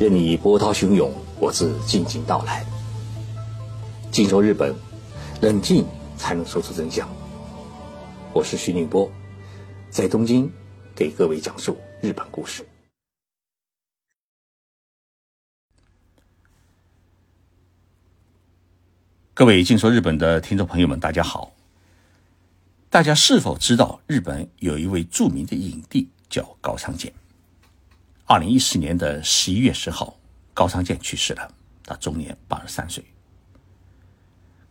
任你波涛汹涌，我自静静到来。静说日本，冷静才能说出真相。我是徐宁波，在东京给各位讲述日本故事。各位静说日本的听众朋友们，大家好。大家是否知道日本有一位著名的影帝叫高仓健？二零一四年的十一月十号，高仓健去世了，他终年八十三岁。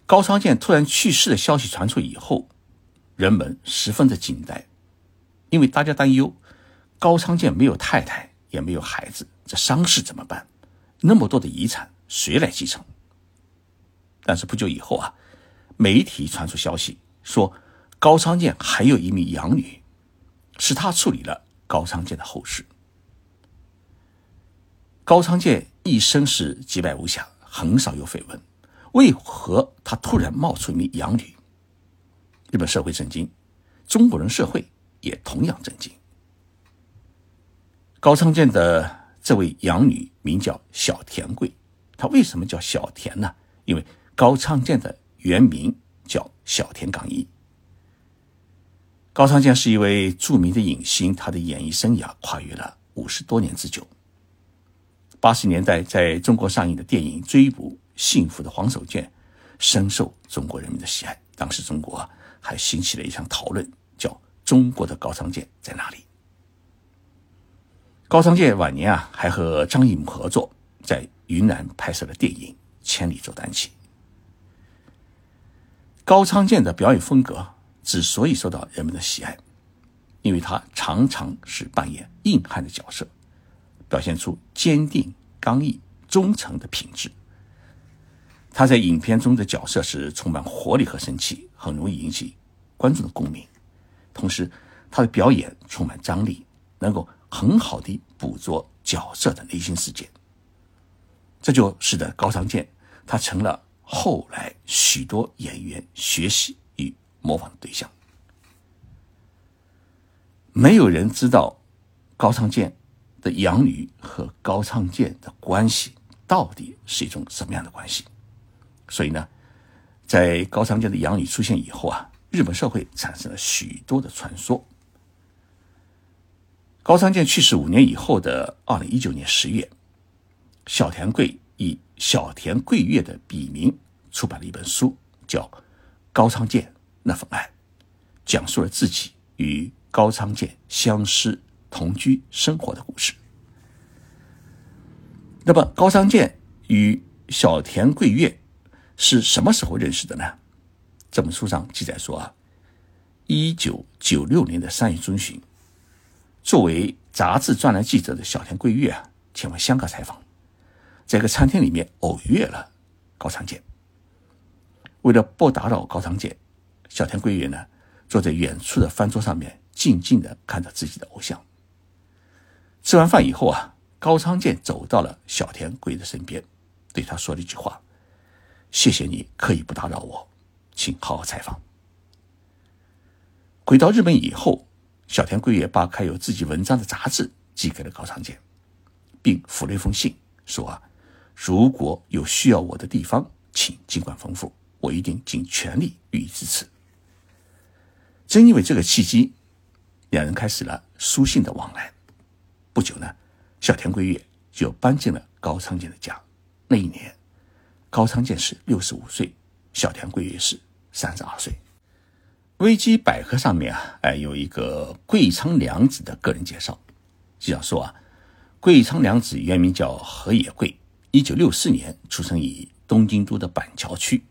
高仓健突然去世的消息传出以后，人们十分的惊呆，因为大家担忧高仓健没有太太，也没有孩子，这丧事怎么办？那么多的遗产谁来继承？但是不久以后啊，媒体传出消息说，高仓健还有一名养女，是他处理了高仓健的后事。高仓健一生是击败无瑕，很少有绯闻。为何他突然冒出一名养女？日本社会震惊，中国人社会也同样震惊。高仓健的这位养女名叫小田贵，她为什么叫小田呢？因为高仓健的原名叫小田刚一。高仓健是一位著名的影星，他的演艺生涯跨越了五十多年之久。八十年代在中国上映的电影《追捕幸福的黄手绢》深受中国人民的喜爱。当时中国还兴起了一场讨论，叫“中国的高仓健在哪里？”高仓健晚年啊，还和张艺谋合作，在云南拍摄了电影《千里走单骑》。高仓健的表演风格之所以受到人们的喜爱，因为他常常是扮演硬汉的角色。表现出坚定、刚毅、忠诚的品质。他在影片中的角色是充满活力和生气，很容易引起观众的共鸣。同时，他的表演充满张力，能够很好的捕捉角色的内心世界。这就使得高仓健他成了后来许多演员学习与模仿的对象。没有人知道高仓健。的养女和高仓健的关系到底是一种什么样的关系？所以呢，在高仓健的养女出现以后啊，日本社会产生了许多的传说。高仓健去世五年以后的二零一九年十月，小田贵以小田贵月的笔名出版了一本书，叫《高仓健那份爱》，讲述了自己与高仓健相识。同居生活的故事。那么高仓健与小田贵月是什么时候认识的呢？这本书上记载说啊，一九九六年的三月中旬，作为杂志专栏记者的小田贵月啊，前往香港采访，在一个餐厅里面偶遇了高仓健。为了不打扰高仓健，小田贵月呢坐在远处的饭桌上面，静静的看着自己的偶像。吃完饭以后啊，高仓健走到了小田贵的身边，对他说了一句话：“谢谢你可以不打扰我，请好好采访。”回到日本以后，小田贵也把开有自己文章的杂志寄给了高仓健，并附了一封信，说：“啊，如果有需要我的地方，请尽管吩咐，我一定尽全力予以支持。”正因为这个契机，两人开始了书信的往来。不久呢，小田贵月就搬进了高仓健的家。那一年，高仓健是六十五岁，小田贵月是三十二岁。维基百科上面啊，哎，有一个贵仓良子的个人介绍，就讲说啊，贵仓良子原名叫河野贵，一九六四年出生于东京都的板桥区，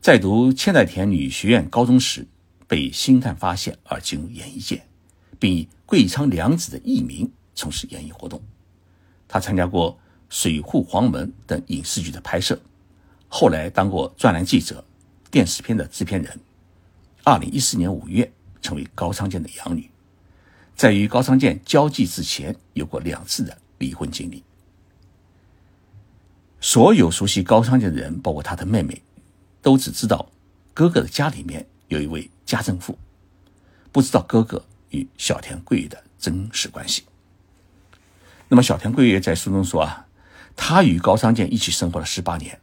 在读千代田女学院高中时被星探发现而进入演艺界，并以贵仓良子的艺名。从事演艺活动，他参加过《水户黄门》等影视剧的拍摄，后来当过专栏记者、电视片的制片人。二零一四年五月，成为高仓健的养女。在与高仓健交际之前，有过两次的离婚经历。所有熟悉高仓健的人，包括他的妹妹，都只知道哥哥的家里面有一位家政妇，不知道哥哥与小田贵的真实关系。那么小田桂月在书中说啊，他与高仓健一起生活了十八年，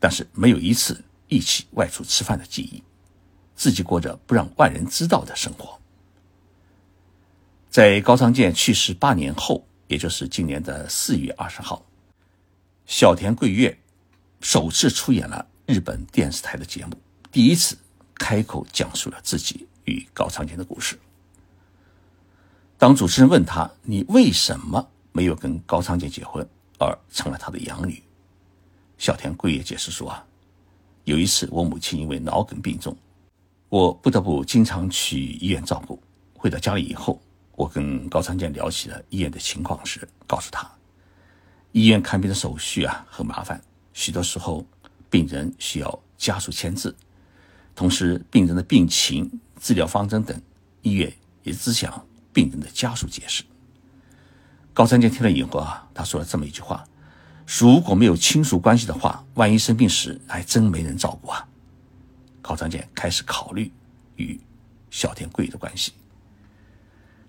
但是没有一次一起外出吃饭的记忆，自己过着不让外人知道的生活。在高仓健去世八年后，也就是今年的四月二十号，小田桂月首次出演了日本电视台的节目，第一次开口讲述了自己与高仓健的故事。当主持人问他：“你为什么没有跟高仓健结婚，而成了他的养女？”小田贵也解释说：“啊，有一次我母亲因为脑梗病重，我不得不经常去医院照顾。回到家里以后。”我跟高仓健聊起了医院的情况时，告诉他，医院看病的手续啊很麻烦，许多时候病人需要家属签字，同时病人的病情、治疗方针等，医院也只向病人的家属解释。高仓健听了以后啊，他说了这么一句话：“如果没有亲属关系的话，万一生病时还真没人照顾啊。”高仓健开始考虑与小田贵的关系。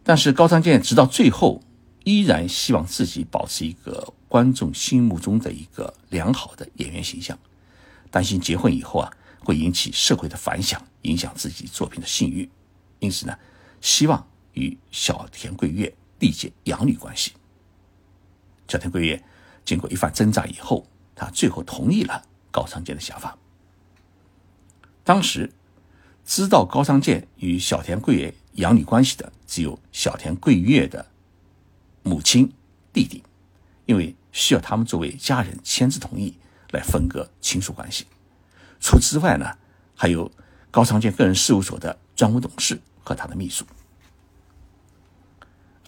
但是高仓健直到最后依然希望自己保持一个观众心目中的一个良好的演员形象，担心结婚以后啊会引起社会的反响，影响自己作品的信誉，因此呢，希望与小田桂月缔结养女关系。小田桂月经过一番挣扎以后，他最后同意了高仓健的想法。当时知道高仓健与小田桂月。养女关系的只有小田桂月的母亲、弟弟，因为需要他们作为家人签字同意来分割亲属关系。除此之外呢，还有高仓健个人事务所的专务董事和他的秘书。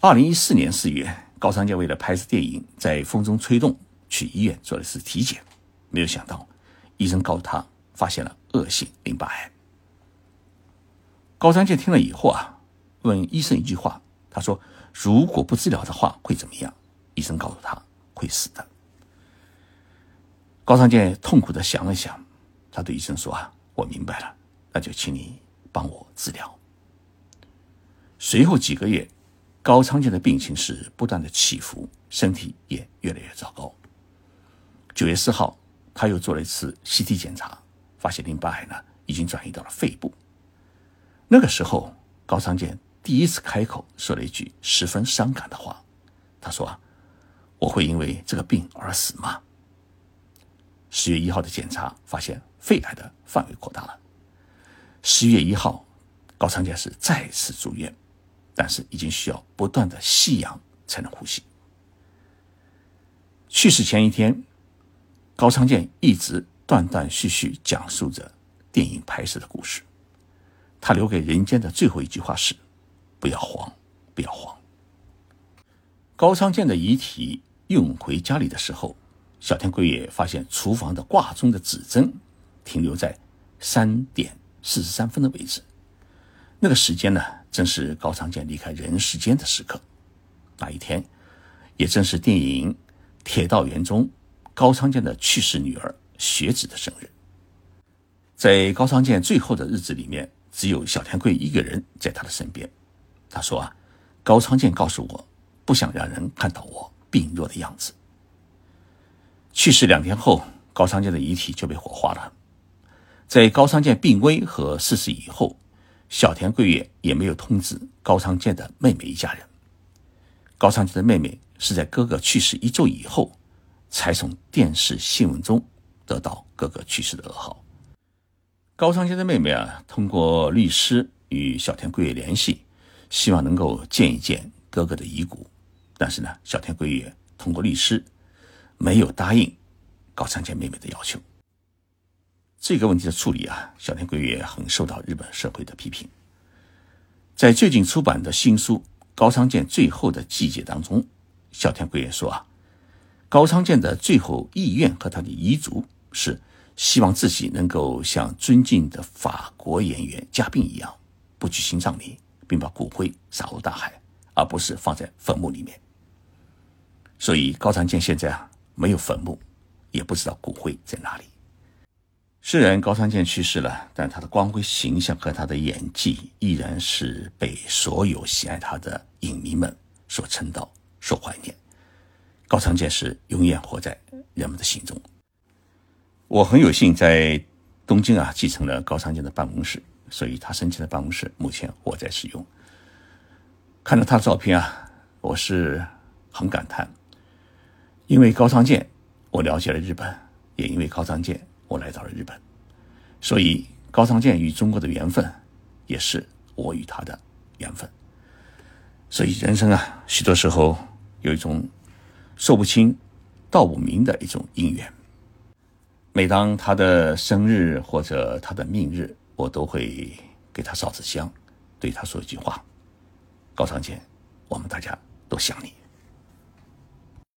二零一四年四月，高仓健为了拍摄电影，在风中吹动去医院做了次体检，没有想到医生告诉他发现了恶性淋巴癌。高仓健听了以后啊。问医生一句话，他说：“如果不治疗的话会怎么样？”医生告诉他：“会死的。”高仓健痛苦的想了想，他对医生说：“啊，我明白了，那就请你帮我治疗。”随后几个月，高仓健的病情是不断的起伏，身体也越来越糟糕。九月四号，他又做了一次 CT 检查，发现淋巴癌呢已经转移到了肺部。那个时候，高仓健。第一次开口说了一句十分伤感的话，他说：“我会因为这个病而死吗？”十月一号的检查发现肺癌的范围扩大了。十月一号，高仓健是再次住院，但是已经需要不断的吸氧才能呼吸。去世前一天，高仓健一直断断续续讲述着电影拍摄的故事。他留给人间的最后一句话是。不要慌，不要慌。高仓健的遗体运回家里的时候，小田桂也发现厨房的挂钟的指针停留在三点四十三分的位置。那个时间呢，正是高仓健离开人世间的时刻。那一天，也正是电影《铁道员》中高仓健的去世女儿雪子的生日。在高仓健最后的日子里面，只有小田贵一个人在他的身边。他说：“啊，高仓健告诉我，不想让人看到我病弱的样子。”去世两天后，高仓健的遗体就被火化了。在高仓健病危和逝世以后，小田桂月也没有通知高仓健的妹妹一家人。高仓健的妹妹是在哥哥去世一周以后，才从电视新闻中得到哥哥去世的噩耗。高仓健的妹妹啊，通过律师与小田桂月联系。希望能够见一见哥哥的遗骨，但是呢，小田桂月通过律师没有答应高仓健妹妹的要求。这个问题的处理啊，小田桂月很受到日本社会的批评。在最近出版的新书《高仓健最后的季节》当中，小田桂月说啊，高仓健的最后意愿和他的遗嘱是希望自己能够像尊敬的法国演员嘉宾一样，不举行葬礼。并把骨灰撒入大海，而不是放在坟墓里面。所以高仓健现在啊没有坟墓，也不知道骨灰在哪里。虽然高仓健去世了，但他的光辉形象和他的演技依然是被所有喜爱他的影迷们所称道、所怀念。高仓健是永远活在人们的心中。我很有幸在东京啊继承了高仓健的办公室，所以他生前的办公室目前我在使用。看到他的照片啊，我是很感叹，因为高仓健，我了解了日本，也因为高仓健，我来到了日本，所以高仓健与中国的缘分，也是我与他的缘分。所以人生啊，许多时候有一种说不清、道不明的一种因缘。每当他的生日或者他的命日，我都会给他烧纸香，对他说一句话：“高仓健，我们大家都想你。”